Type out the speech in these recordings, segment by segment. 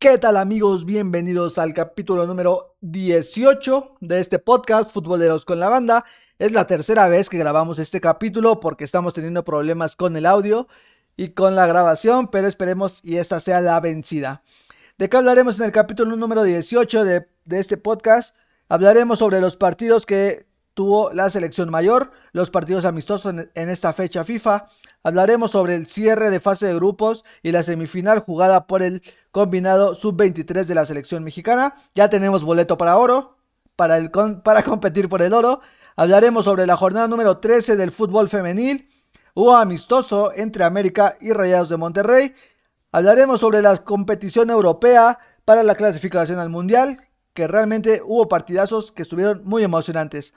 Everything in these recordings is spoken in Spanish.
¿Qué tal amigos? Bienvenidos al capítulo número 18 de este podcast Futboleros con la banda. Es la tercera vez que grabamos este capítulo porque estamos teniendo problemas con el audio y con la grabación, pero esperemos y esta sea la vencida. ¿De qué hablaremos en el capítulo número 18 de, de este podcast? Hablaremos sobre los partidos que tuvo la selección mayor, los partidos amistosos en, esta fecha FIFA. Hablaremos sobre el cierre de fase de grupos y la semifinal jugada por el combinado sub-23 de la selección mexicana. Ya tenemos boleto para oro, para, el, para competir por el oro. Hablaremos sobre la jornada número 13 del fútbol femenil. Hubo amistoso entre América y Rayados de Monterrey. Hablaremos sobre la competición europea para la clasificación al Mundial, que realmente hubo partidazos que estuvieron muy emocionantes.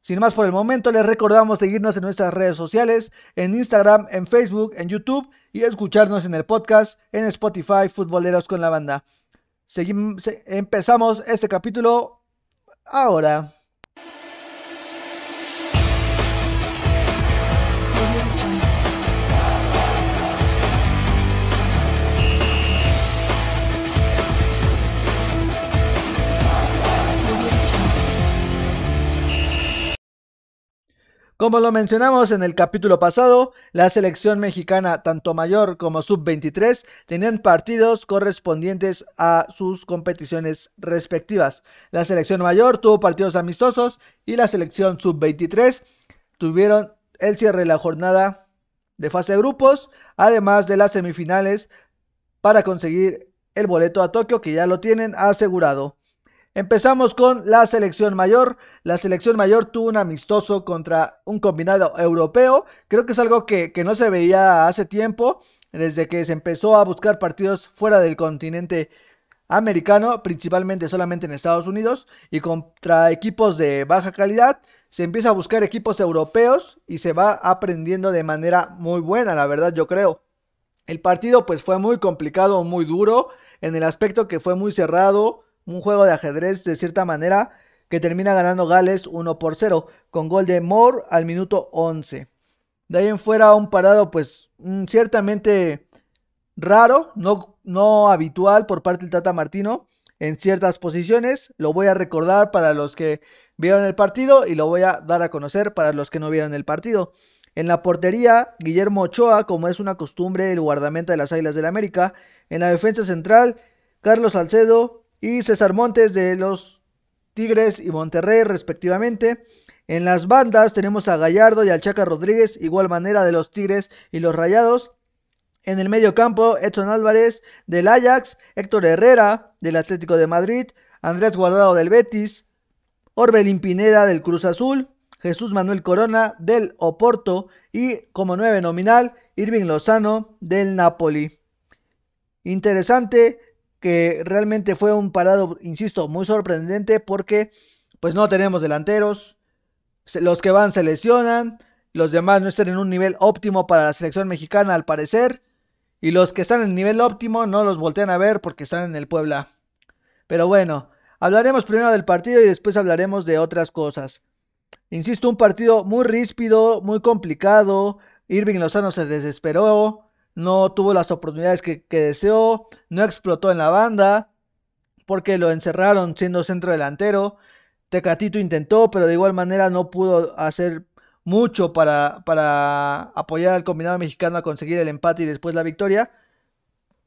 Sin más por el momento, les recordamos seguirnos en nuestras redes sociales, en Instagram, en Facebook, en YouTube y escucharnos en el podcast en Spotify Futboleros con la banda. Empezamos este capítulo ahora. Como lo mencionamos en el capítulo pasado, la selección mexicana, tanto mayor como sub-23, tenían partidos correspondientes a sus competiciones respectivas. La selección mayor tuvo partidos amistosos y la selección sub-23 tuvieron el cierre de la jornada de fase de grupos, además de las semifinales para conseguir el boleto a Tokio que ya lo tienen asegurado. Empezamos con la selección mayor. La selección mayor tuvo un amistoso contra un combinado europeo. Creo que es algo que, no se veía hace tiempo, desde que se empezó a buscar partidos fuera del continente americano, principalmente solamente en Estados Unidos, y contra equipos de baja calidad. Se empieza a buscar equipos europeos y se va aprendiendo de manera muy buena, la verdad yo creo. El partido pues fue muy complicado, muy duro, en el aspecto que fue muy cerrado, un juego de ajedrez de cierta manera que termina ganando Gales 1 por 0 con gol de Moore al minuto 11. De ahí en fuera un parado pues mm, ciertamente raro, no, no habitual por parte del Tata Martino en ciertas posiciones. Lo voy a recordar para los que vieron el partido y lo voy a dar a conocer para los que no vieron el partido. En la portería, Guillermo Ochoa, como es una costumbre, el guardameta de las Águilas del la América. En la defensa central, Carlos Salcedo, y César Montes de los Tigres y Monterrey respectivamente. En las bandas tenemos a Gallardo y al Chaca Rodríguez, igual manera de los Tigres y los Rayados. En el medio campo, Edson Álvarez del Ajax, Héctor Herrera del Atlético de Madrid, Andrés Guardado del Betis, Orbelín Pineda del Cruz Azul, Jesús Manuel Corona del Oporto y como nueve nominal, Irving Lozano del Napoli. Interesante que realmente fue un parado, insisto, muy sorprendente porque pues no tenemos delanteros, los que van se lesionan, los demás no están en un nivel óptimo para la selección mexicana al parecer, y los que están en el nivel óptimo no los voltean a ver porque están en el Puebla. Pero bueno, hablaremos primero del partido y después hablaremos de otras cosas. Insisto, un partido muy ríspido, muy complicado. Irving Lozano se desesperó no tuvo las oportunidades que, deseó, no explotó en la banda, porque lo encerraron siendo centro delantero. Tecatito intentó, pero de igual manera no pudo hacer mucho para, para apoyar al combinado mexicano a conseguir el empate y después la victoria.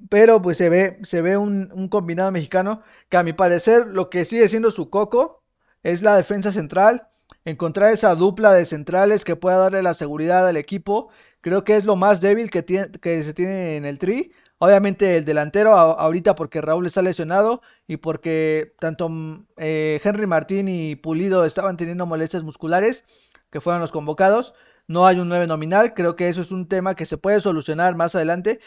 Pero pues se ve, se ve un, un, combinado mexicano que a mi parecer lo que sigue siendo su coco es la defensa central. Encontrar esa dupla de centrales que pueda darle la seguridad al equipo Creo que es lo más débil que, tiene, que se tiene en el tri. Obviamente el delantero ahorita porque Raúl está lesionado y porque tanto mm, eh, Henry Martín y Pulido estaban teniendo molestias musculares, que fueron los convocados. No hay un 9 nominal, creo que eso es un tema que se puede solucionar más adelante.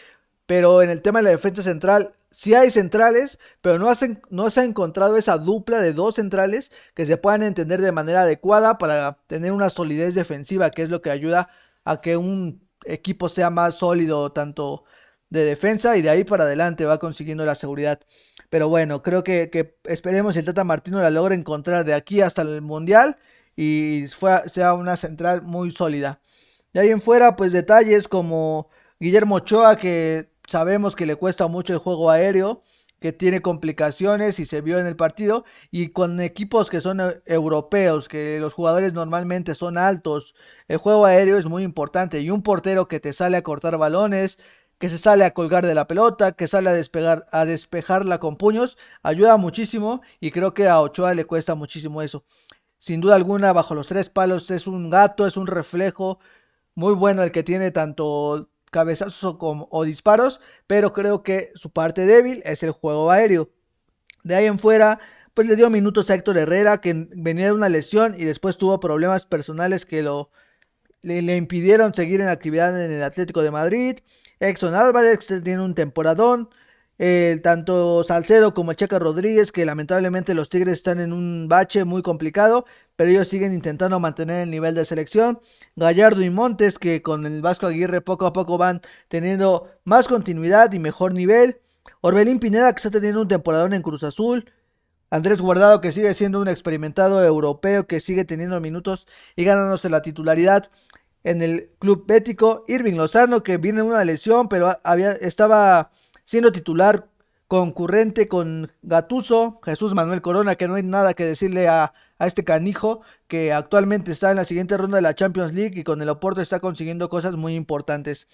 Pero en el tema de la defensa central, sí hay centrales, pero no, hacen, no se ha encontrado esa dupla de dos centrales que se puedan entender de manera adecuada para tener una solidez defensiva, que es lo que ayuda a que un equipo sea más sólido tanto de defensa y de ahí para adelante va consiguiendo la seguridad. Pero bueno, creo que, esperemos que el Tata Martino la logre encontrar de aquí hasta el Mundial y sea una central muy sólida. De ahí en fuera, pues detalles como Guillermo Ochoa, que sabemos que le cuesta mucho el juego aéreo, que tiene complicaciones y se vio en el partido. Y con equipos que son eh, europeos, que los jugadores normalmente son altos, el juego aéreo es muy importante. Y un portero que te sale a cortar balones, que se sale a colgar de la pelota, que sale a despegar, a despejarla con puños, ayuda muchísimo. Y creo que a Ochoa le cuesta muchísimo eso. Sin duda alguna, bajo los tres palos es un gato, es un reflejo muy bueno el que tiene tanto cabezazos o disparos, pero creo que su parte débil es el juego aéreo. De ahí en fuera, pues le dio minutos a Héctor Herrera, que venía de una lesión y después tuvo problemas personales que lo le, impidieron seguir en actividad en el Atlético de Madrid. Exxon Álvarez tiene un temporadón. Tanto Salcedo como Checa Rodríguez, que lamentablemente los Tigres están en un bache muy complicado, pero ellos siguen intentando mantener el nivel de selección. Gallardo y Montes, que con el Vasco Aguirre poco a poco van teniendo más continuidad y mejor nivel. Orbelín Pineda, que está teniendo un temporadón en Cruz Azul. Andrés Guardado, que sigue siendo un experimentado europeo, que sigue teniendo minutos y ganándose la titularidad en el club bético. Irving Lozano, que viene una lesión, pero había, estaba siendo titular concurrente con Gatuso, Jesús Manuel Corona, que no hay nada que decirle a, a, este canijo, que actualmente está en la siguiente ronda de la Champions League y con el Oporto está consiguiendo cosas muy importantes.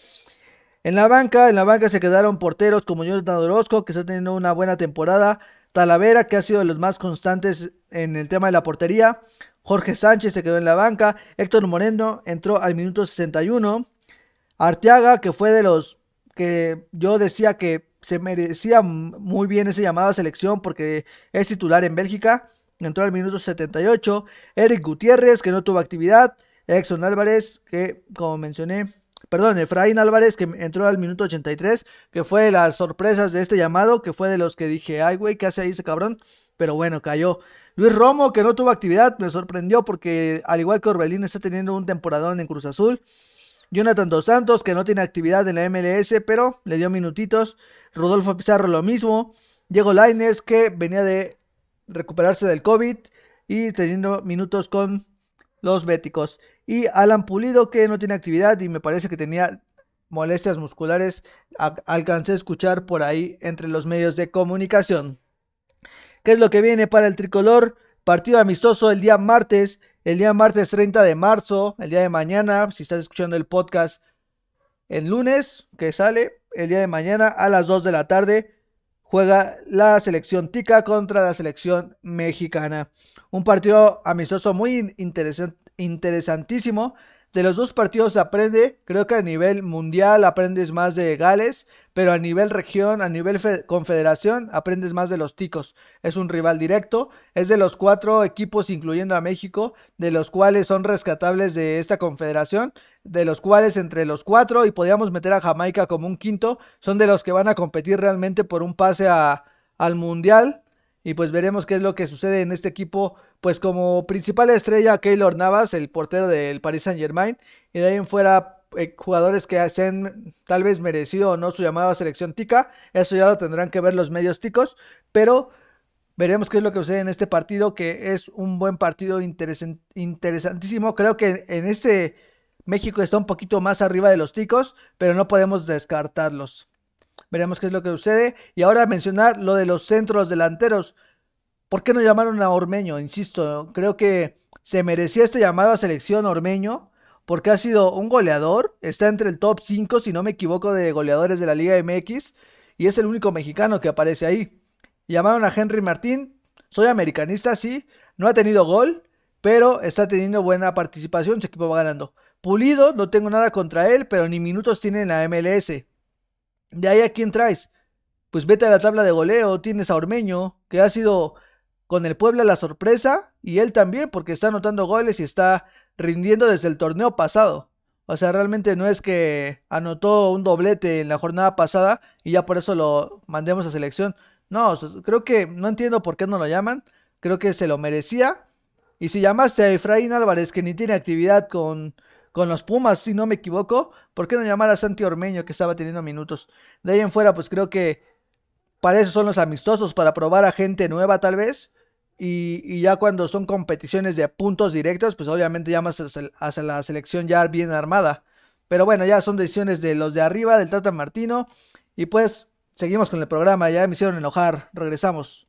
En la banca, en la banca se quedaron porteros como Jonathan Orozco, que está teniendo una buena temporada, Talavera, que ha sido de los más constantes en el tema de la portería, Jorge Sánchez se quedó en la banca, Héctor Moreno entró al minuto 61, Arteaga, que fue de los que yo decía que se merecía muy bien ese llamado a selección porque es titular en Bélgica. Entró al minuto 78. Eric Gutiérrez, que no tuvo actividad. Exxon Álvarez, que como mencioné, perdón, Efraín Álvarez, que entró al minuto 83, que fue de las sorpresas de este llamado, que fue de los que dije, ay, güey, ¿qué hace ahí ese cabrón? Pero bueno, cayó. Luis Romo, que no tuvo actividad, me sorprendió porque, al igual que Orbelín, está teniendo un temporadón en Cruz Azul. Jonathan Dos Santos, que no tiene actividad en la MLS, pero le dio minutitos. Rodolfo Pizarro lo mismo. Diego Laines, que venía de recuperarse del COVID y teniendo minutos con los béticos. Y Alan Pulido, que no tiene actividad y me parece que tenía molestias musculares. alcancé a escuchar por ahí entre los medios de comunicación. ¿Qué es lo que viene para el tricolor? Partido amistoso el día martes el día martes 30 de marzo, el día de mañana, si estás escuchando el podcast el lunes que sale, el día de mañana a las 2 de la tarde, juega la selección Tica contra la selección mexicana. Un partido amistoso muy interesantísimo de los dos partidos aprende, creo que a nivel mundial aprendes más de Gales, pero a nivel región, a nivel confederación, aprendes más de los ticos. Es un rival directo, es de los cuatro equipos, incluyendo a México, de los cuales son rescatables de esta confederación, de los cuales entre los cuatro, y podríamos meter a Jamaica como un quinto, son de los que van a competir realmente por un pase a, al mundial y pues veremos qué es lo que sucede en este equipo, pues como principal estrella Keylor Navas, el portero del Paris Saint Germain, y de ahí en fuera eh, jugadores que hacen tal vez merecido o no su llamada selección tica, eso ya lo tendrán que ver los medios ticos, pero veremos qué es lo que sucede en este partido, que es un buen partido interesantísimo, creo que en este México está un poquito más arriba de los ticos, pero no podemos descartarlos. Veremos qué es lo que sucede. Y ahora mencionar lo de los centros delanteros. ¿Por qué no llamaron a Ormeño? Insisto, creo que se merecía este llamado a selección Ormeño porque ha sido un goleador, está entre el top 5, si no me equivoco, de goleadores de la Liga MX, y es el único mexicano que aparece ahí. Llamaron a Henry Martín, soy americanista, sí, no ha tenido gol, pero está teniendo buena participación, su equipo va ganando. Pulido, no tengo nada contra él, pero ni minutos tiene en la MLS. De ahí a quién traes. Pues vete a la tabla de goleo, tienes a Ormeño, que ha sido con el Puebla la sorpresa, y él también, porque está anotando goles y está rindiendo desde el torneo pasado. O sea, realmente no es que anotó un doblete en la jornada pasada y ya por eso lo mandemos a selección. No, creo que no entiendo por qué no lo llaman. Creo que se lo merecía. Y si llamaste a Efraín Álvarez, que ni tiene actividad con, con los Pumas, si no me equivoco. ¿Por qué no llamar a Santi Ormeño que estaba teniendo minutos? De ahí en fuera, pues creo que para eso son los amistosos, para probar a gente nueva tal vez. Y, ya cuando son competiciones de puntos directos, pues obviamente llamas hacia la selección ya bien armada. Pero bueno, ya son decisiones de los de arriba, del Tata Martino. Y pues seguimos con el programa, ya me hicieron enojar, regresamos.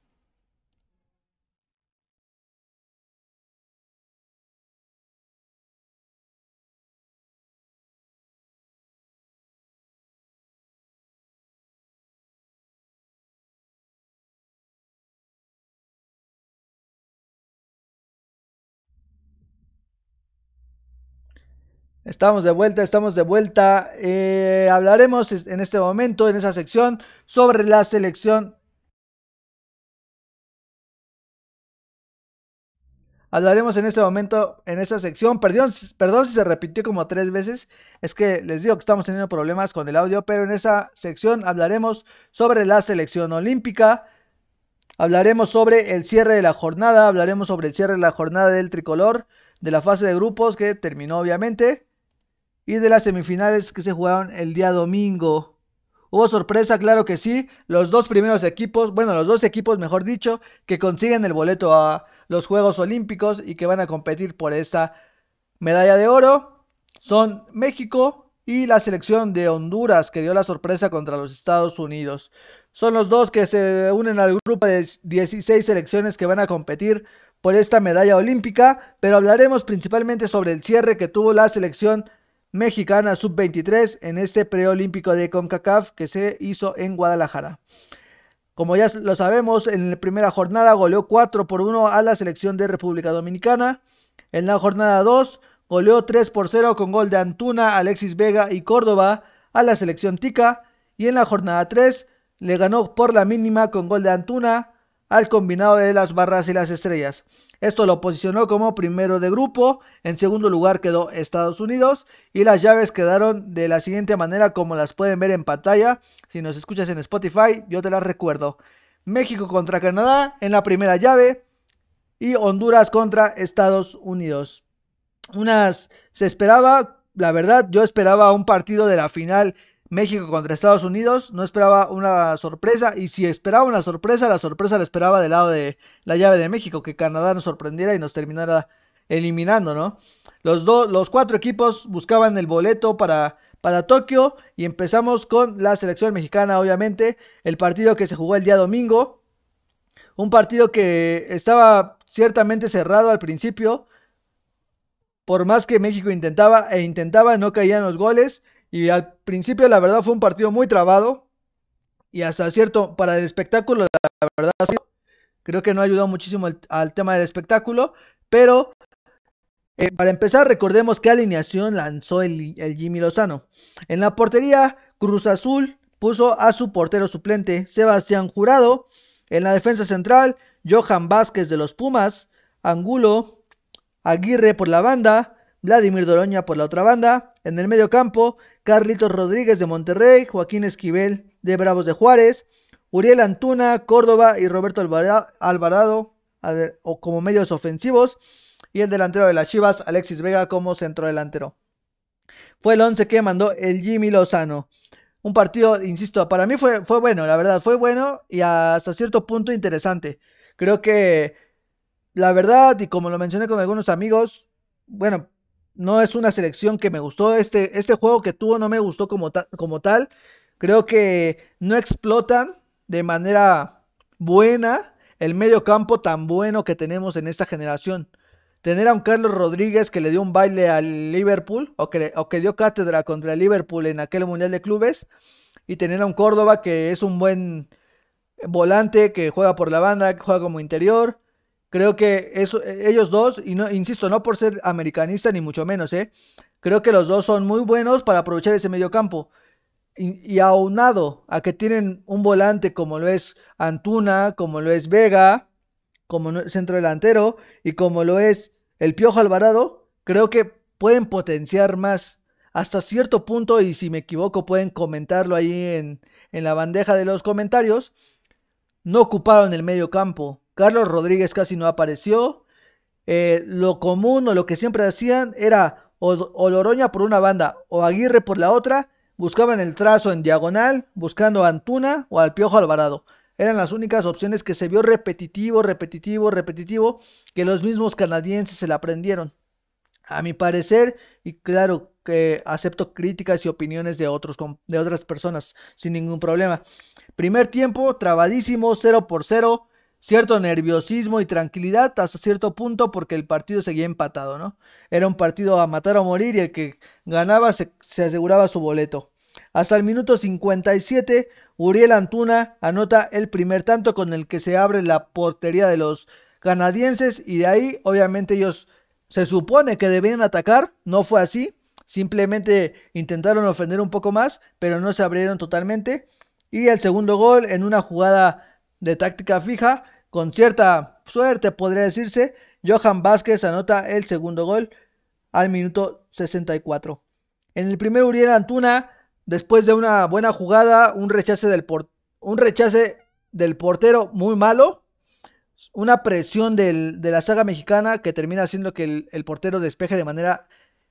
Estamos de vuelta, estamos de vuelta. Eh, hablaremos en este momento, en esa sección, sobre la selección. Hablaremos en este momento, en esa sección. Perdón, perdón si se repitió como tres veces. Es que les digo que estamos teniendo problemas con el audio, pero en esa sección hablaremos sobre la selección olímpica. Hablaremos sobre el cierre de la jornada, hablaremos sobre el cierre de la jornada del tricolor, de la fase de grupos que terminó obviamente y de las semifinales que se jugaron el día domingo. Hubo sorpresa, claro que sí. Los dos primeros equipos, bueno, los dos equipos, mejor dicho, que consiguen el boleto a los Juegos Olímpicos y que van a competir por esa medalla de oro son México y la selección de Honduras, que dio la sorpresa contra los Estados Unidos. Son los dos que se unen al grupo de 16 selecciones que van a competir por esta medalla olímpica, pero hablaremos principalmente sobre el cierre que tuvo la selección mexicana sub-23 en este preolímpico de CONCACAF que se hizo en Guadalajara. Como ya lo sabemos, en la primera jornada goleó 4 por 1 a la selección de República Dominicana. En la jornada 2 goleó 3 por 0 con gol de Antuna, Alexis Vega y Córdoba a la selección Tica. Y en la jornada 3 le ganó por la mínima con gol de Antuna al combinado de las barras y las estrellas. Esto lo posicionó como primero de grupo, en segundo lugar quedó Estados Unidos y las llaves quedaron de la siguiente manera como las pueden ver en pantalla. Si nos escuchas en Spotify, yo te las recuerdo. México contra Canadá en la primera llave y Honduras contra Estados Unidos. Unas se esperaba, la verdad, yo esperaba un partido de la final México contra Estados Unidos. No esperaba una sorpresa. Y si esperaba una sorpresa, la sorpresa la esperaba del lado de la llave de México. Que Canadá nos sorprendiera y nos terminara eliminando, ¿no? Los, los cuatro equipos buscaban el boleto para, para Tokio. Y empezamos con la selección mexicana, obviamente. El partido que se jugó el día domingo. Un partido que estaba ciertamente cerrado al principio. Por más que México intentaba e intentaba, no caían los goles. Y al principio, la verdad, fue un partido muy trabado. Y hasta cierto, para el espectáculo, la verdad, creo que no ha ayudado muchísimo al tema del espectáculo. Pero, eh, para empezar, recordemos qué alineación lanzó el, el Jimmy Lozano. En la portería, Cruz Azul puso a su portero suplente, Sebastián Jurado. En la defensa central, Johan Vázquez de los Pumas, Angulo, Aguirre por la banda, Vladimir Doroña por la otra banda. En el medio campo, Carlitos Rodríguez de Monterrey, Joaquín Esquivel de Bravos de Juárez, Uriel Antuna, Córdoba y Roberto Alvarado o como medios ofensivos y el delantero de las Chivas, Alexis Vega como centro delantero. Fue el 11 que mandó el Jimmy Lozano. Un partido, insisto, para mí fue, fue bueno, la verdad, fue bueno y hasta cierto punto interesante. Creo que la verdad, y como lo mencioné con algunos amigos, bueno, no es una selección que me gustó. Este, este juego que tuvo no me gustó como, tal. Creo que no explotan de manera buena el medio campo tan bueno que tenemos en esta generación. Tener a un Carlos Rodríguez que le dio un baile al Liverpool o que, o que dio cátedra contra el Liverpool en aquel Mundial de Clubes. Y tener a un Córdoba que es un buen volante que juega por la banda, que juega como interior. Creo que eso, e, ellos dos, y no, insisto, no por ser americanista ni mucho menos, ¿eh? creo que los dos son muy buenos para aprovechar ese medio campo. Y, aunado a que tienen un volante como lo es Antuna, como lo es Vega, como centro delantero, y como lo es el Piojo Alvarado, creo que pueden potenciar más hasta cierto punto, y si me equivoco pueden comentarlo ahí en, en la bandeja de los comentarios, no ocuparon el medio campo Carlos Rodríguez casi no apareció. Eh, lo común o lo que siempre hacían era o, por una banda o Aguirre por la otra. Buscaban el trazo en diagonal, buscando a Antuna o al Piojo Alvarado. Eran las únicas opciones que se vio repetitivo, repetitivo, repetitivo, que los mismos canadienses se la aprendieron. A mi parecer, y claro, que acepto críticas y opiniones de, otros, de otras personas sin ningún problema. Primer tiempo, trabadísimo, 0 por 0 cierto nerviosismo y tranquilidad hasta cierto punto porque el partido seguía empatado, ¿no? Era un partido a matar o morir y el que ganaba se, aseguraba su boleto. Hasta el minuto 57, Uriel Antuna anota el primer tanto con el que se abre la portería de los canadienses y de ahí obviamente ellos se supone que debían atacar, no fue así, simplemente intentaron ofender un poco más, pero no se abrieron totalmente. Y el segundo gol en una jugada de táctica fija con cierta suerte, podría decirse, Johan Vázquez anota el segundo gol al minuto 64. En el primer Uriel Antuna, después de una buena jugada, un rechace del, un rechace del portero muy malo, una presión de la saga mexicana que termina haciendo que el, el, portero despeje de manera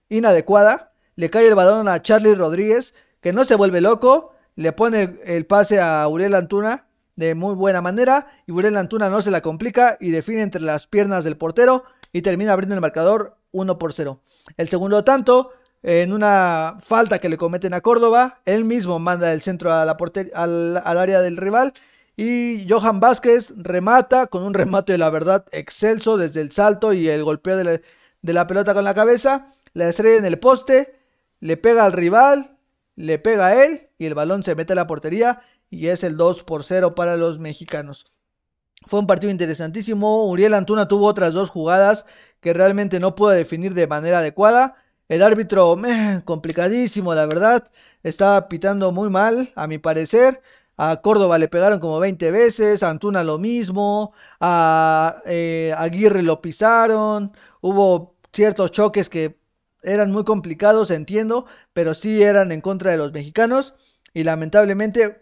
inadecuada. Le cae el balón a Charlie Rodríguez, que no se vuelve loco, le pone el pase a Uriel Antuna de muy buena manera y Burel Antuna no se la complica y define entre las piernas del portero y termina abriendo el marcador 1 por 0. El segundo tanto, en una falta que le cometen a Córdoba, él mismo manda el centro al, área del rival y Johan Vázquez remata con un remate de la verdad excelso desde el salto y el golpeo de la, de la pelota con la cabeza, la estrella en el poste, le pega al rival, le pega a él y el balón se mete a la portería y es el 2 por 0 para los mexicanos. Fue un partido interesantísimo. Uriel Antuna tuvo otras dos jugadas que realmente no pudo definir de manera adecuada. El árbitro, complicadísimo, la verdad. Estaba pitando muy mal, a mi parecer. A Córdoba le pegaron como 20 veces, a Antuna lo mismo, a eh, Aguirre lo pisaron. Hubo ciertos choques que eran muy complicados, entiendo, pero sí eran en contra de los mexicanos. Y lamentablemente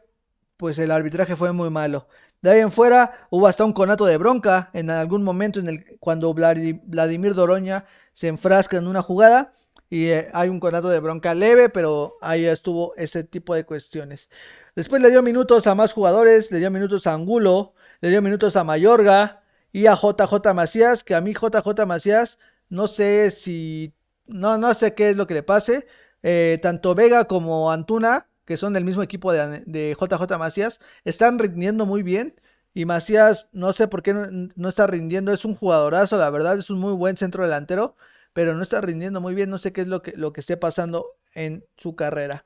pues el arbitraje fue muy malo. De ahí en fuera hubo hasta un conato de bronca en algún momento en el cuando Vladimir Doroña se enfrasca en una jugada y eh, hay un conato de bronca leve, pero ahí estuvo ese tipo de cuestiones. Después le dio minutos a más jugadores, le dio minutos a Angulo, le dio minutos a Mayorga y a JJ Macías, que a mí JJ Macías no sé si no no sé qué es lo que le pase. Eh, tanto Vega como Antuna que son del mismo equipo de, JJ Macías, están rindiendo muy bien. Y Macías, no sé por qué no, está rindiendo, es un jugadorazo, la verdad, es un muy buen centro delantero, pero no está rindiendo muy bien, no sé qué es lo que, lo que esté pasando en su carrera.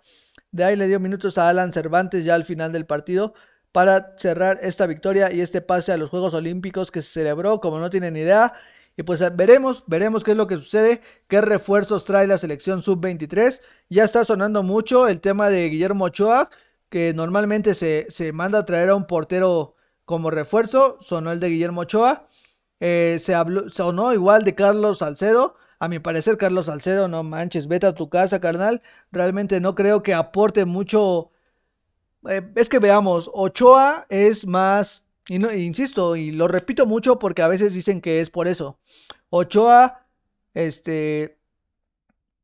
De ahí le dio minutos a Alan Cervantes ya al final del partido para cerrar esta victoria y este pase a los Juegos Olímpicos que se celebró, como no tienen idea, y pues eh, veremos, veremos qué es lo que sucede, qué refuerzos trae la selección sub-23. Ya está sonando mucho el tema de Guillermo Ochoa, que normalmente se, manda a traer a un portero como refuerzo. Sonó el de Guillermo Ochoa. Eh, se habló, sonó igual de Carlos Salcedo. A mi parecer, Carlos Salcedo, no manches, vete a tu casa, carnal. Realmente no creo que aporte mucho. Eh, es que veamos, Ochoa es más y no, insisto, y lo repito mucho porque a veces dicen que es por eso. Ochoa, este,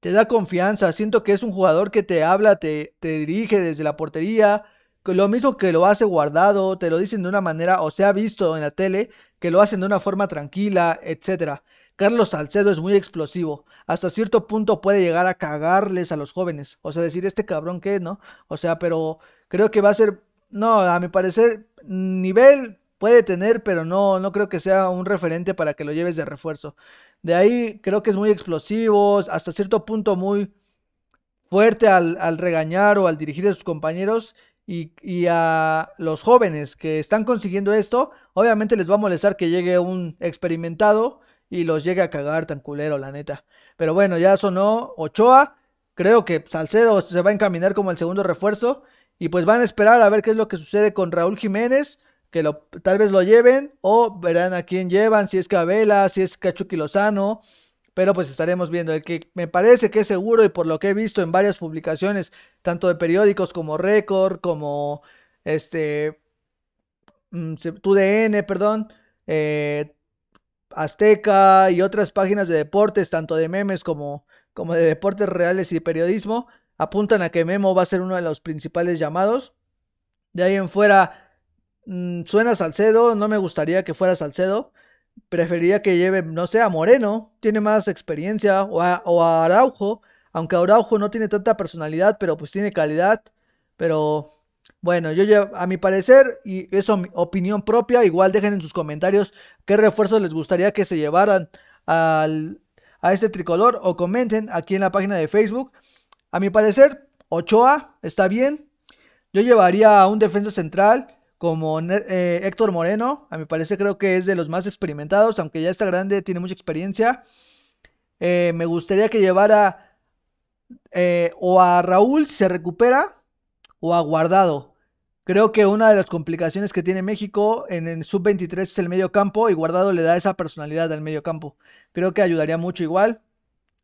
te da confianza. Siento que es un jugador que te habla, te, te dirige desde la portería. Lo mismo que lo hace guardado, te lo dicen de una manera, o se ha visto en la tele, que lo hacen de una forma tranquila, etcétera. Carlos Salcedo es muy explosivo. Hasta cierto punto puede llegar a cagarles a los jóvenes. O sea, decir, este cabrón qué, ¿no? O sea, pero creo que va a ser no, a mi parecer, nivel puede tener, pero no, no creo que sea un referente para que lo lleves de refuerzo. De ahí creo que es muy explosivo, hasta cierto punto muy fuerte al, regañar o al dirigir a sus compañeros y, y, a los jóvenes que están consiguiendo esto, obviamente les va a molestar que llegue un experimentado y los llegue a cagar tan culero, la neta. Pero bueno, ya sonó Ochoa, creo que Salcedo se va a encaminar como el segundo refuerzo y pues van a esperar a ver qué es lo que sucede con Raúl Jiménez, que lo, tal vez lo lleven, o verán a quién llevan, si es Cabela, si es Cachuqui Lozano, pero pues estaremos viendo. El que me parece que es seguro y por lo que he visto en varias publicaciones, tanto de periódicos como Record, como este mm, TUDN, perdón, eh, Azteca y otras páginas de deportes, tanto de memes como, como de deportes reales y periodismo, apuntan a que Memo va a ser uno de los principales llamados. De ahí en fuera, mm, suena Salcedo, no me gustaría que fuera Salcedo. Preferiría que lleve, no sé, a Moreno, tiene más experiencia, o a, Araujo. Aunque Araujo no tiene tanta personalidad, pero pues tiene calidad. Pero bueno, yo a mi parecer, y eso mi opinión propia, igual dejen en sus comentarios qué refuerzos les gustaría que se llevaran al, a este tricolor o comenten aquí en la página de Facebook. A mi parecer, Ochoa está bien. Yo llevaría a un defensa central como eh, Héctor Moreno. A mi parecer creo que es de los más experimentados, aunque ya está grande, tiene mucha experiencia. Eh, me gustaría que llevara eh, o a Raúl se recupera o a Guardado. Creo que una de las complicaciones que tiene México en el sub-23 es el medio campo y Guardado le da esa personalidad al medio campo. Creo que ayudaría mucho igual,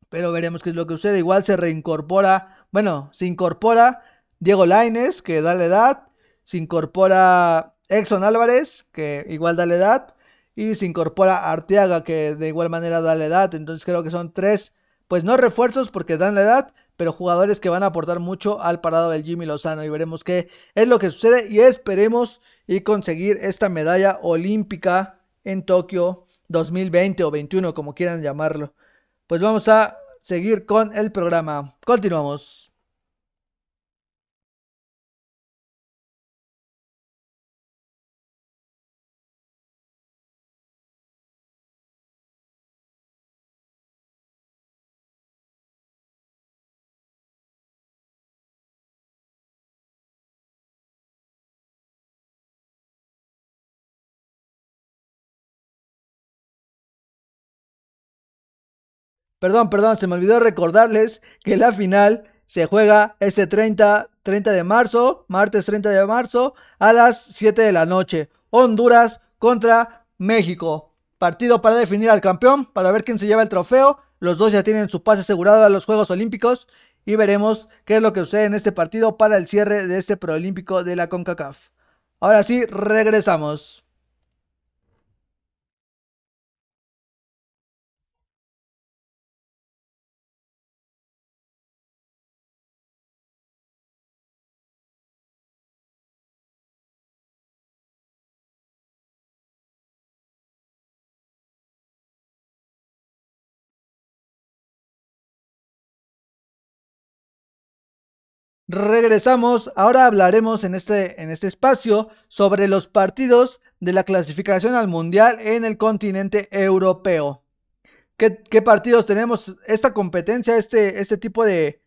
pero veremos qué es lo que sucede. Igual se reincorpora, bueno, se incorpora Diego Laines, que da la edad, se incorpora Exxon Álvarez, que igual da la edad, y se incorpora Arteaga, que de igual manera da la edad. Entonces creo que son tres, pues no refuerzos porque dan la edad, pero jugadores que van a aportar mucho al parado del Jimmy Lozano y veremos qué es lo que sucede y esperemos y conseguir esta medalla olímpica en Tokio 2020 o 21 como quieran llamarlo. Pues vamos a seguir con el programa. Continuamos. Perdón, perdón, se me olvidó recordarles que la final se juega este 30, 30 de marzo, martes 30 de marzo, a las 7 de la noche. Honduras contra México. Partido para definir al campeón, para ver quién se lleva el trofeo. Los dos ya tienen su pase asegurado a los Juegos Olímpicos y veremos qué es lo que sucede en este partido para el cierre de este proolímpico de la CONCACAF. Ahora sí, regresamos. Regresamos, ahora hablaremos en este, en este espacio sobre los partidos de la clasificación al Mundial en el continente europeo. ¿Qué, partidos tenemos? Esta competencia, este, este tipo de,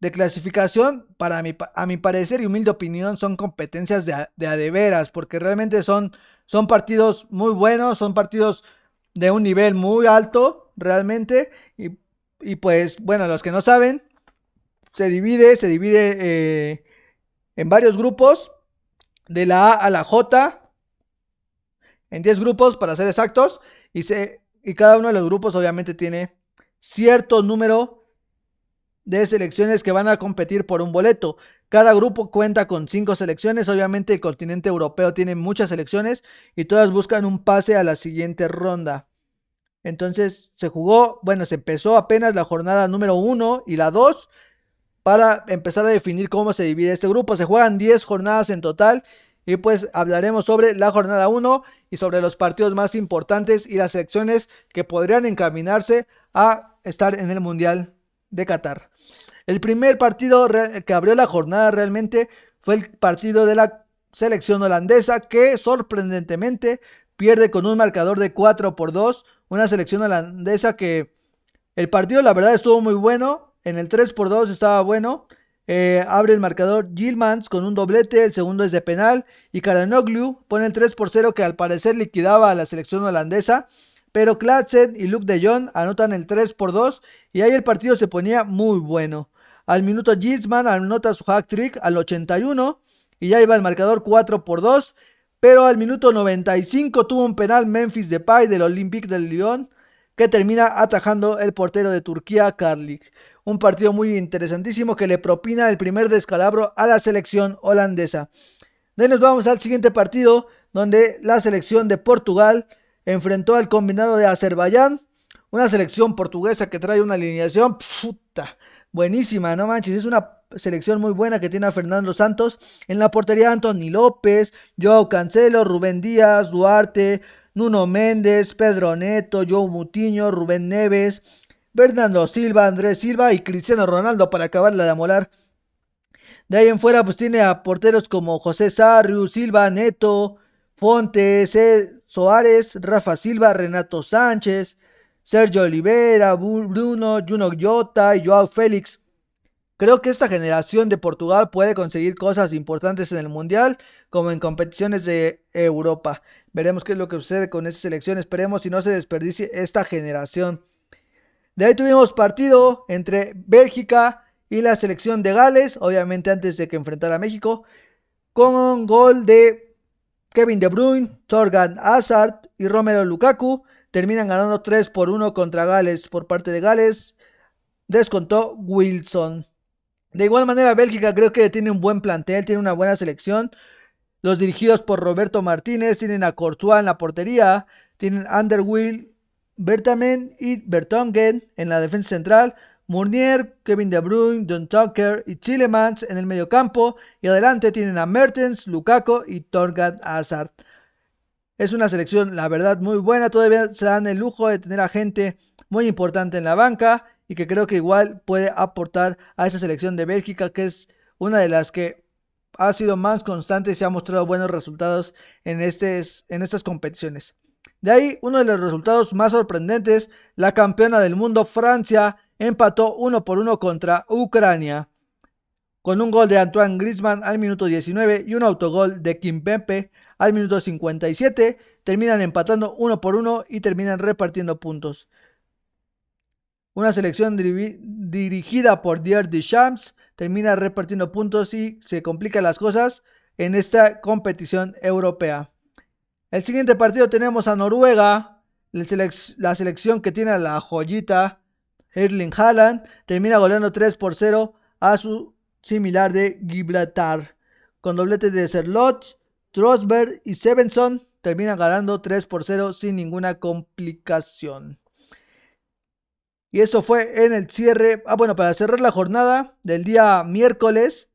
de clasificación, para mi, a mi parecer y humilde opinión, son competencias de, de adeveras, porque realmente son, son partidos muy buenos, son partidos de un nivel muy alto, realmente, y, y pues, bueno, los que no saben, se divide, se divide eh, en varios grupos, de la A a la J, en 10 grupos para ser exactos, y, se, y cada uno de los grupos obviamente tiene cierto número de selecciones que van a competir por un boleto. Cada grupo cuenta con 5 selecciones, obviamente el continente europeo tiene muchas selecciones y todas buscan un pase a la siguiente ronda. Entonces se jugó, bueno, se empezó apenas la jornada número 1 y la 2 para empezar a definir cómo se divide este grupo. Se juegan 10 jornadas en total y pues hablaremos sobre la jornada 1 y sobre los partidos más importantes y las selecciones que podrían encaminarse a estar en el Mundial de Qatar. El primer partido que abrió la jornada realmente fue el partido de la selección holandesa que sorprendentemente pierde con un marcador de 4 por 2. Una selección holandesa que el partido la verdad estuvo muy bueno. En el 3 por 2 estaba bueno. Eh, abre el marcador Gilmans con un doblete, el segundo es de penal. Y Karanoglu pone el 3 por 0 que al parecer liquidaba a la selección holandesa. Pero Klatsen y Luke de Jong anotan el 3 por 2 y ahí el partido se ponía muy bueno. Al minuto Gilsman anota su hack trick al 81 y ya iba el marcador 4 por 2. Pero al minuto 95 tuvo un penal Memphis Depay del Olympique del Lyon que termina atajando el portero de Turquía, Karlik. Un partido muy interesantísimo que le propina el primer descalabro a la selección holandesa. De ahí nos vamos al siguiente partido, donde la selección de Portugal enfrentó al combinado de Azerbaiyán. Una selección portuguesa que trae una alineación puta, buenísima, no manches. Es una selección muy buena que tiene a Fernando Santos. En la portería Anthony López, Joao Cancelo, Rubén Díaz, Duarte, Nuno Méndez, Pedro Neto, Joe Mutiño, Rubén Neves, Bernardo Silva, Andrés Silva y Cristiano Ronaldo para acabarla de amolar. De ahí en fuera, pues tiene a porteros como José Sarriu, Silva, Neto, Fontes, Soares, Rafa Silva, Renato Sánchez, Sergio Oliveira, Bruno, Juno Giota y Joao Félix. Creo que esta generación de Portugal puede conseguir cosas importantes en el Mundial como en competiciones de Europa. Veremos qué es lo que sucede con esta selección. Esperemos si no se desperdicie esta generación. De ahí tuvimos partido entre Bélgica y la selección de Gales, obviamente antes de que enfrentara a México, con gol de Kevin De Bruyne, Torgan Hazard y Romero Lukaku. Terminan ganando 3 por 1 contra Gales por parte de Gales. Descontó Wilson. De igual manera, Bélgica creo que tiene un buen plantel, tiene una buena selección. Los dirigidos por Roberto Martínez tienen a Courtois en la portería, tienen Underwill Bertamen y Bertongen en la defensa central, Mournier, Kevin De Bruyne, John Tucker y Chilemans en el mediocampo y adelante tienen a Mertens, Lukaku y Torgan Hazard. Es una selección, la verdad, muy buena. Todavía se dan el lujo de tener a gente muy importante en la banca y que creo que igual puede aportar a esa selección de Bélgica, que es una de las que ha sido más constante y se ha mostrado buenos resultados en, en estas competiciones. De ahí, uno de los resultados más sorprendentes, la campeona del mundo Francia empató uno por uno contra Ucrania. Con un gol de Antoine Griezmann al minuto 19 y un autogol de Kim Pepe al minuto 57, terminan empatando uno por uno y terminan repartiendo puntos. Una selección dirigida por Dier Deschamps termina repartiendo puntos y se complican las cosas en esta competición europea. El siguiente partido tenemos a Noruega, la selección que tiene a la joyita Erling Haaland, termina goleando 3 por 0 a su similar de Gibraltar. Con dobletes de Serlot, Trosberg y Sevenson terminan ganando 3 por 0 sin ninguna complicación. Y eso fue en el cierre. Ah, bueno, para cerrar la jornada del día miércoles,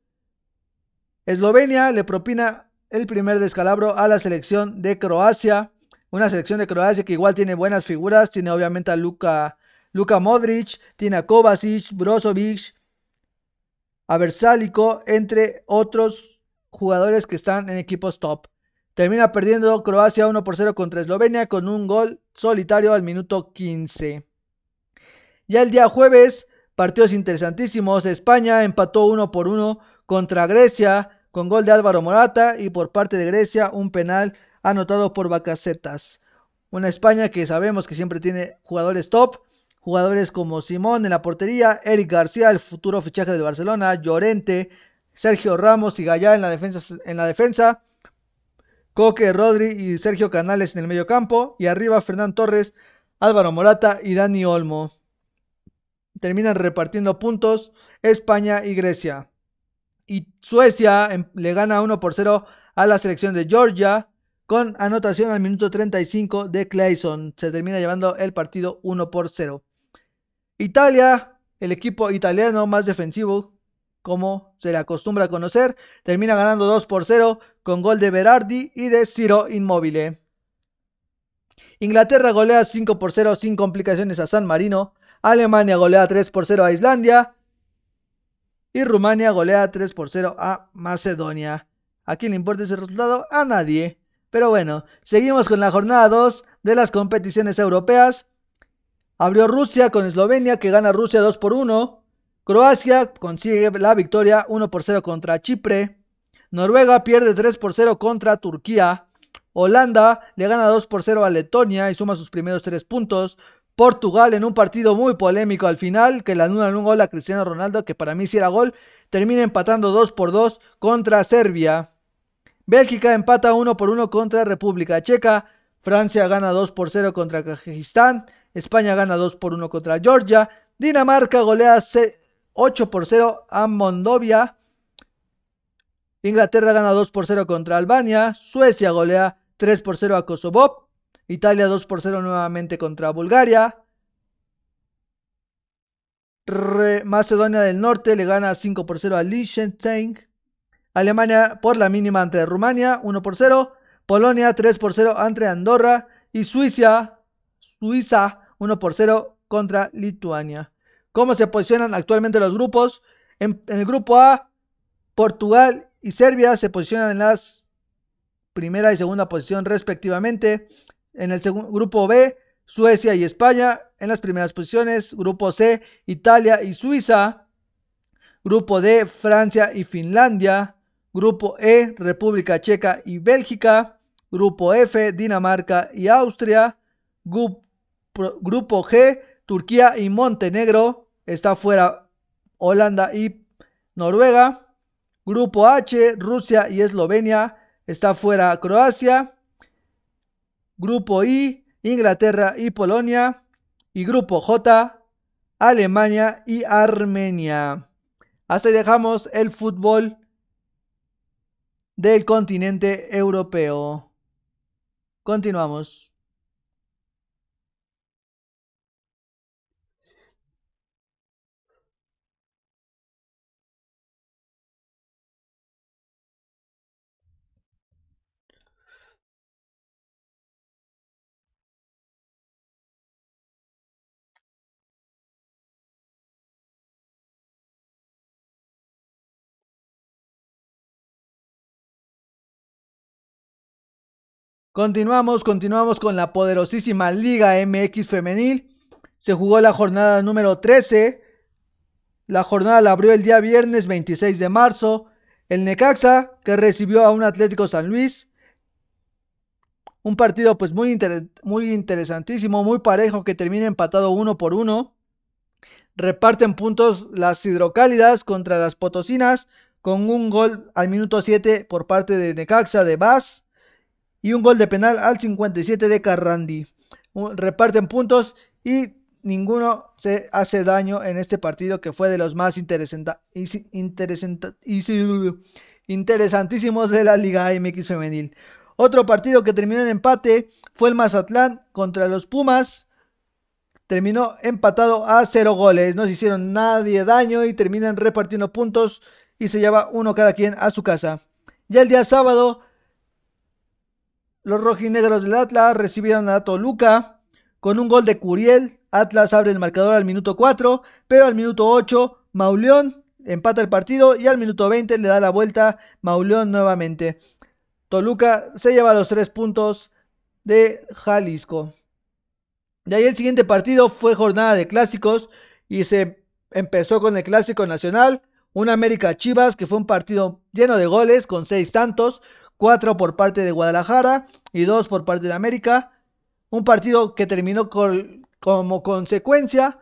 Eslovenia le propina el primer descalabro a la selección de Croacia. Una selección de Croacia que igual tiene buenas figuras. Tiene obviamente a Luka, Modric, tiene a Kovacic, Brozovic, a Versálico, entre otros jugadores que están en equipos top. Termina perdiendo Croacia 1 por 0 contra Eslovenia con un gol solitario al minuto 15. Ya el día jueves, partidos interesantísimos. España empató 1 por 1 contra Grecia con gol de Álvaro Morata y por parte de Grecia un penal anotado por Bacacetas. Una España que sabemos que siempre tiene jugadores top, jugadores como Simón en la portería, Eric García, el futuro fichaje de Barcelona, Llorente, Sergio Ramos y Gallá en la defensa, en la defensa Coque, Rodri y Sergio Canales en el medio campo, y arriba Fernán Torres, Álvaro Morata y Dani Olmo. Terminan repartiendo puntos España y Grecia. Y Suecia em, le gana 1 por 0 a la selección de Georgia con anotación al minuto 35 de Clayson. Se termina llevando el partido 1 por 0. Italia, el equipo italiano más defensivo, como se le acostumbra a conocer, termina ganando 2 por 0 con gol de Berardi y de Ciro Immobile. Inglaterra golea 5 por 0 sin complicaciones a San Marino. Alemania golea 3 por 0 a Islandia y Rumania golea 3 por 0 a Macedonia. ¿A quién le importa ese resultado? A nadie. Pero bueno, seguimos con la jornada 2 de las competiciones europeas. Abrió Rusia con Eslovenia que gana Rusia 2 por 1. Croacia consigue la victoria 1 por 0 contra Chipre. Noruega pierde 3 por 0 contra Turquía. Holanda le gana 2 por 0 a Letonia y suma sus primeros 3 puntos. Portugal en un partido muy polémico al final, que le anulan un gol a Cristiano Ronaldo, que para mí sí era gol, termina empatando 2 por 2 contra Serbia. Bélgica empata 1 por 1 contra República Checa. Francia gana 2 por 0 contra Kazajistán. España gana 2 por 1 contra Georgia. Dinamarca golea 8 por 0 a Moldovia. Inglaterra gana 2 por 0 contra Albania. Suecia golea 3 por 0 a Kosovo. Italia 2 por 0 nuevamente contra Bulgaria. Macedonia del Norte le gana 5 por 0 a Liechtenstein. Alemania por la mínima ante Rumania 1 por 0. Polonia 3 por 0 ante Andorra. Y Suiza, Suiza 1 por 0 contra Lituania. ¿Cómo se posicionan actualmente los grupos? En, el grupo A, Portugal y Serbia se posicionan en las primera y segunda posición respectivamente. En el grupo B, Suecia y España en las primeras posiciones. Grupo C, Italia y Suiza. Grupo D, Francia y Finlandia. Grupo E, República Checa y Bélgica. Grupo F, Dinamarca y Austria. Grupo, G, Turquía y Montenegro. Está fuera Holanda y Noruega. Grupo H, Rusia y Eslovenia. Está fuera Croacia. Grupo I, Inglaterra y Polonia. Y Grupo J, Alemania y Armenia. Hasta dejamos el fútbol del continente europeo. Continuamos. Continuamos, continuamos con la poderosísima Liga MX femenil. Se jugó la jornada número 13. La jornada la abrió el día viernes 26 de marzo. El Necaxa, que recibió a un Atlético San Luis. Un partido pues muy, muy interesantísimo, muy parejo, que termina empatado uno por uno. Reparten puntos las hidrocálidas contra las potosinas, con un gol al minuto 7 por parte de Necaxa de Vaz y un gol de penal al 57 de Carrandi. Reparten puntos y ninguno se hace daño en este partido que fue de los más interesantísimos de la Liga MX femenil. Otro partido que terminó en empate fue el Mazatlán contra los Pumas. Terminó empatado a cero goles. No se hicieron nadie daño y terminan repartiendo puntos y se lleva uno cada quien a su casa. Ya el día sábado los rojinegros del Atlas recibieron a Toluca con un gol de Curiel. Atlas abre el marcador al minuto 4, pero al minuto 8 Mauleón empata el partido y al minuto 20 le da la vuelta Mauleón nuevamente. Toluca se lleva los tres puntos de Jalisco. De ahí el siguiente partido fue jornada de clásicos y se empezó con el clásico nacional. Un América Chivas que fue un partido lleno de goles con seis tantos. 4 por parte de Guadalajara y 2 por parte de América. Un partido que terminó como consecuencia,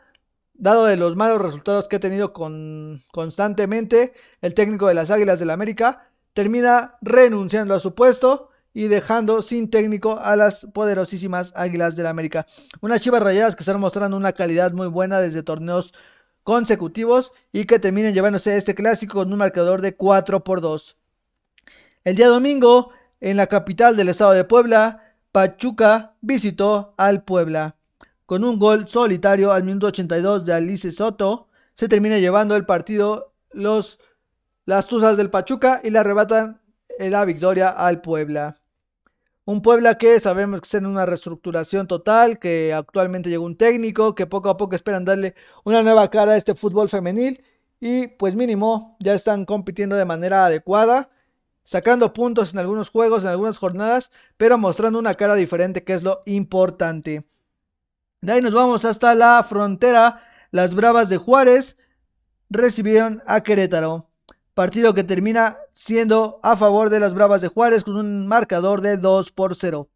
dado de los malos resultados que ha tenido constantemente el técnico de las Águilas del la América, termina renunciando a su puesto y dejando sin técnico a las poderosísimas Águilas del la América. Unas chivas rayadas que están mostrando una calidad muy buena desde torneos consecutivos y que terminen llevándose este clásico con un marcador de 4 por 2. El día domingo, en la capital del estado de Puebla, Pachuca visitó al Puebla. Con un gol solitario al minuto 82 de Alice Soto, se termina llevando el partido los, las Tuzas del Pachuca y le arrebatan la victoria al Puebla. Un Puebla que sabemos que está en una reestructuración total, que actualmente llegó un técnico, que poco a poco esperan darle una nueva cara a este fútbol femenil y pues mínimo ya están compitiendo de manera adecuada sacando puntos en algunos juegos, en algunas jornadas, pero mostrando una cara diferente que es lo importante. De ahí nos vamos hasta la frontera. Las Bravas de Juárez recibieron a Querétaro. Partido que termina siendo a favor de las Bravas de Juárez con un marcador de 2 por 0.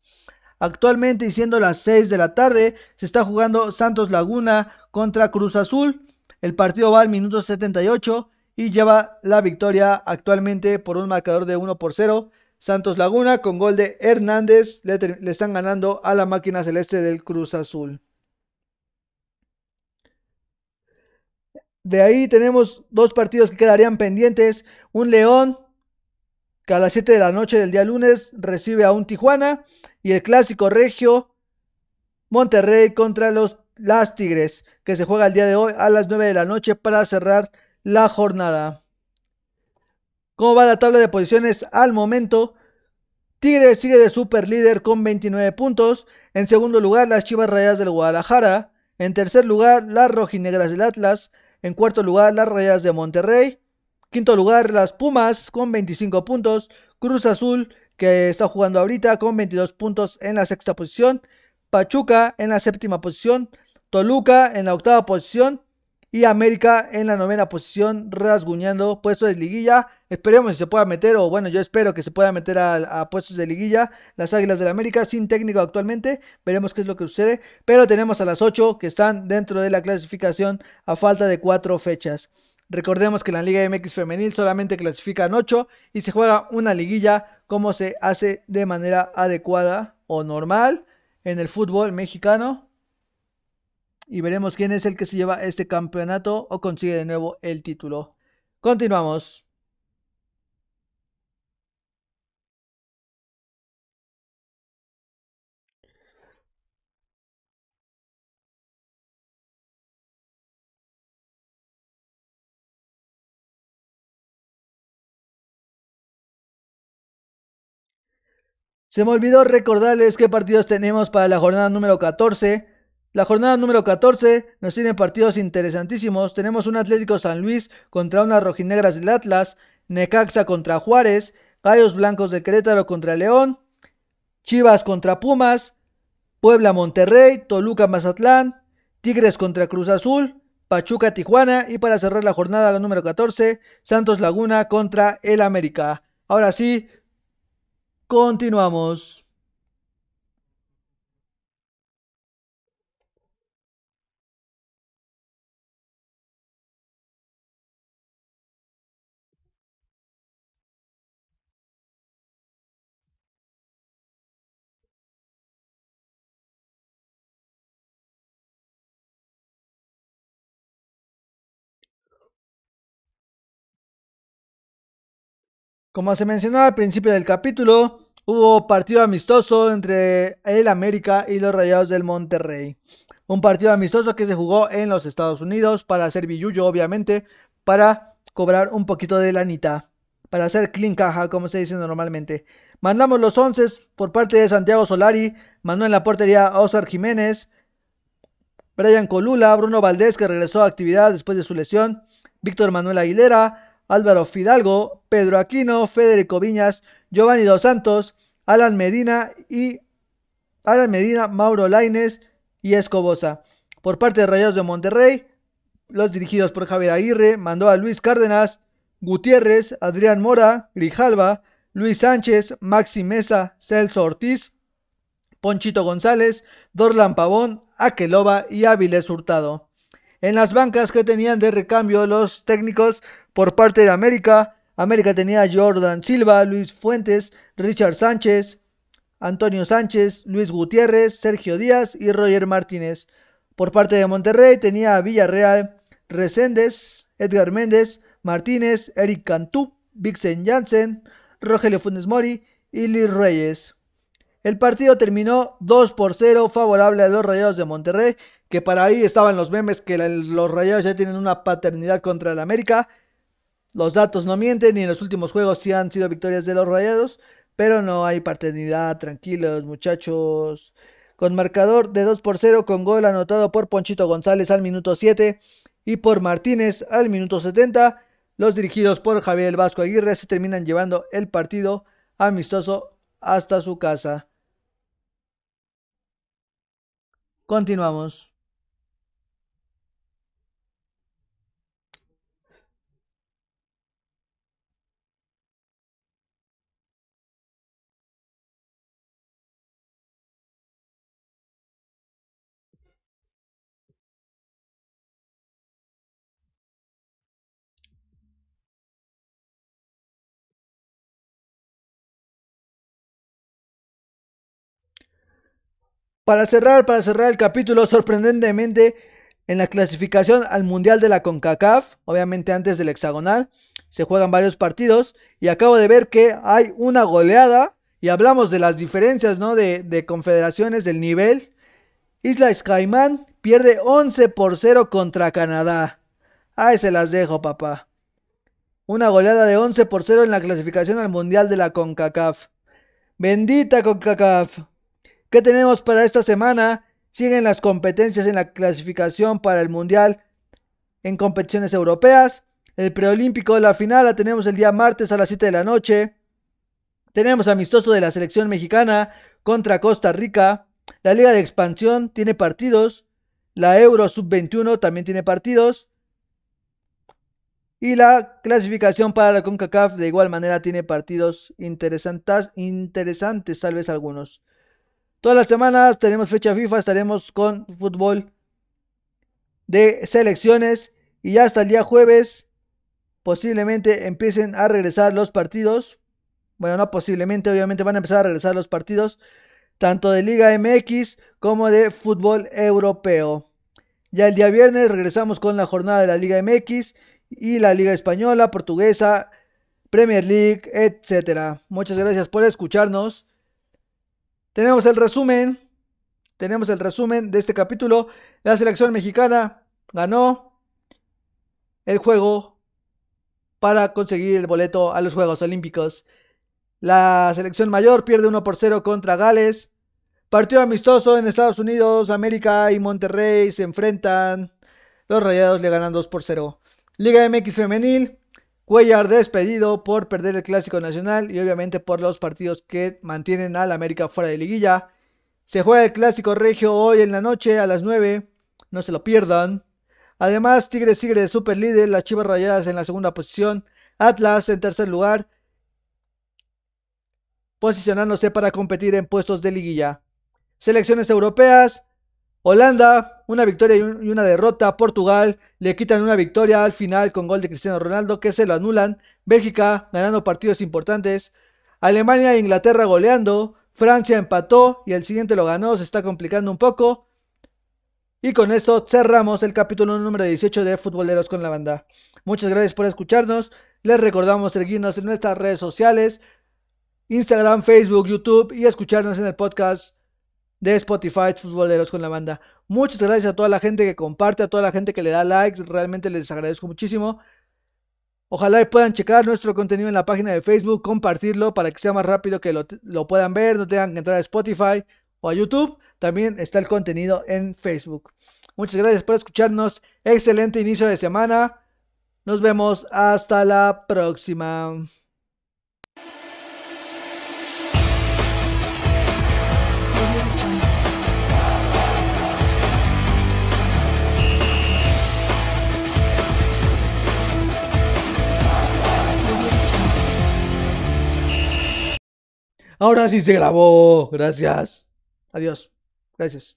Actualmente y siendo las 6 de la tarde se está jugando Santos Laguna contra Cruz Azul. El partido va al minuto 78 y lleva la victoria actualmente por un marcador de 1 por 0. Santos Laguna con gol de Hernández le, están ganando a la máquina celeste del Cruz Azul. De ahí tenemos dos partidos que quedarían pendientes. Un León que a las 7 de la noche del día lunes recibe a un Tijuana. Y el clásico regio Monterrey contra los las Tigres que se juega el día de hoy a las 9 de la noche para cerrar la jornada. ¿Cómo va la tabla de posiciones al momento? Tigres sigue de super líder con 29 puntos. En segundo lugar, las Chivas Rayas del Guadalajara. En tercer lugar, las rojinegras del Atlas. En cuarto lugar, las Rayas de Monterrey. Quinto lugar, las Pumas con 25 puntos. Cruz Azul, que está jugando ahorita con 22 puntos en la sexta posición. Pachuca en la séptima posición. Toluca en la octava posición y América en la novena posición, rasguñando puestos de liguilla. Esperemos si se pueda meter, o bueno, yo espero que se pueda meter a, puestos de liguilla. Las Águilas del la América sin técnico actualmente. Veremos qué es lo que sucede. Pero tenemos a las 8 que están dentro de la clasificación a falta de 4 fechas. Recordemos que en la Liga MX femenil solamente clasifican 8 y se juega una liguilla como se hace de manera adecuada o normal en el fútbol mexicano y veremos quién es el que se lleva este campeonato o consigue de nuevo el título. Continuamos. Se me olvidó recordarles qué partidos tenemos para la jornada número 14. La jornada número 14 nos tiene partidos interesantísimos. Tenemos un Atlético San Luis contra unas rojinegras del Atlas, Necaxa contra Juárez, Gallos Blancos de Querétaro contra León, Chivas contra Pumas, Puebla Monterrey, Toluca Mazatlán, Tigres contra Cruz Azul, Pachuca Tijuana y para cerrar la jornada número 14, Santos Laguna contra el América. Ahora sí, continuamos. Como se mencionó al principio del capítulo, hubo partido amistoso entre el América y los Rayados del Monterrey. Un partido amistoso que se jugó en los Estados Unidos para hacer billuyo, obviamente, para cobrar un poquito de lanita, para hacer clean caja, como se dice normalmente. Mandamos los 11 por parte de Santiago Solari, mandó en la portería Oscar Jiménez, Brian Colula, Bruno Valdés, que regresó a actividad después de su lesión, Víctor Manuel Aguilera, Álvaro Fidalgo, Pedro Aquino, Federico Viñas, Giovanni Dos Santos, Alan Medina y Alan Medina, Mauro Laines y Escobosa. Por parte de Rayados de Monterrey, los dirigidos por Javier Aguirre, mandó a Luis Cárdenas, Gutiérrez, Adrián Mora, Grijalva, Luis Sánchez, Maxi Mesa, Celso Ortiz, Ponchito González, Dorlan Pavón, Aqueloba y Áviles Hurtado. En las bancas que tenían de recambio los técnicos por parte de América, América tenía Jordan Silva, Luis Fuentes, Richard Sánchez, Antonio Sánchez, Luis Gutiérrez, Sergio Díaz y Roger Martínez. Por parte de Monterrey tenía a Villarreal, Reséndez, Edgar Méndez, Martínez, Eric Cantú, Vixen Jansen, Rogelio Funes Mori y Luis Reyes. El partido terminó 2 por 0 favorable a los Rayados de Monterrey, que para ahí estaban los memes que los Rayados ya tienen una paternidad contra el América. Los datos no mienten y en los últimos juegos sí han sido victorias de los Rayados, pero no hay paternidad, tranquilos muchachos. Con marcador de 2 por 0 con gol anotado por Ponchito González al minuto 7 y por Martínez al minuto 70, los dirigidos por Javier Vasco Aguirre se terminan llevando el partido amistoso hasta su casa. Continuamos. Para cerrar, para cerrar el capítulo, sorprendentemente, en la clasificación al Mundial de la CONCACAF, obviamente antes del hexagonal, se juegan varios partidos y acabo de ver que hay una goleada y hablamos de las diferencias ¿no? de, de confederaciones del nivel. Isla Caimán pierde 11 por 0 contra Canadá. Ahí se las dejo, papá. Una goleada de 11 por 0 en la clasificación al Mundial de la CONCACAF. Bendita CONCACAF. ¿Qué tenemos para esta semana? Siguen las competencias en la clasificación para el Mundial en competiciones europeas. El preolímpico de la final la tenemos el día martes a las 7 de la noche. Tenemos amistoso de la selección mexicana contra Costa Rica. La Liga de Expansión tiene partidos. La Euro Sub-21 también tiene partidos. Y la clasificación para la CONCACAF de igual manera tiene partidos interesantes, interesantes tal vez algunos. Todas las semanas tenemos fecha FIFA, estaremos con fútbol de selecciones y ya hasta el día jueves posiblemente empiecen a regresar los partidos. Bueno, no posiblemente, obviamente van a empezar a regresar los partidos tanto de Liga MX como de fútbol europeo. Ya el día viernes regresamos con la jornada de la Liga MX y la Liga Española, Portuguesa, Premier League, etcétera. Muchas gracias por escucharnos. Tenemos el resumen. Tenemos el resumen de este capítulo. La selección mexicana ganó el juego para conseguir el boleto a los Juegos Olímpicos. La selección mayor pierde 1 por 0 contra Gales. Partido amistoso en Estados Unidos, América y Monterrey se enfrentan. Los Rayados le ganan 2 por 0. Liga MX femenil, Cuellar despedido por perder el Clásico Nacional y obviamente por los partidos que mantienen al América fuera de liguilla. Se juega el Clásico Regio hoy en la noche a las 9, no se lo pierdan. Además, Tigres Tigre super líder, las Chivas Rayadas en la segunda posición, Atlas en tercer lugar posicionándose para competir en puestos de liguilla. Selecciones europeas, Holanda, una victoria y una derrota. Portugal le quitan una victoria al final con gol de Cristiano Ronaldo que se lo anulan. Bélgica ganando partidos importantes. Alemania e Inglaterra goleando. Francia empató y el siguiente lo ganó. Se está complicando un poco. Y con esto cerramos el capítulo número 18 de Futboleros con la Banda. Muchas gracias por escucharnos. Les recordamos seguirnos en nuestras redes sociales. Instagram, Facebook, YouTube y escucharnos en el podcast de Spotify Futboleros con la banda. Muchas gracias a toda la gente que comparte, a toda la gente que le da likes, realmente les agradezco muchísimo. Ojalá puedan checar nuestro contenido en la página de Facebook, compartirlo para que sea más rápido que lo, lo puedan ver, no tengan que entrar a Spotify o a YouTube. También está el contenido en Facebook. Muchas gracias por escucharnos. Excelente inicio de semana. Nos vemos hasta la próxima. Ahora sí se grabó. Gracias. Adiós. Gracias.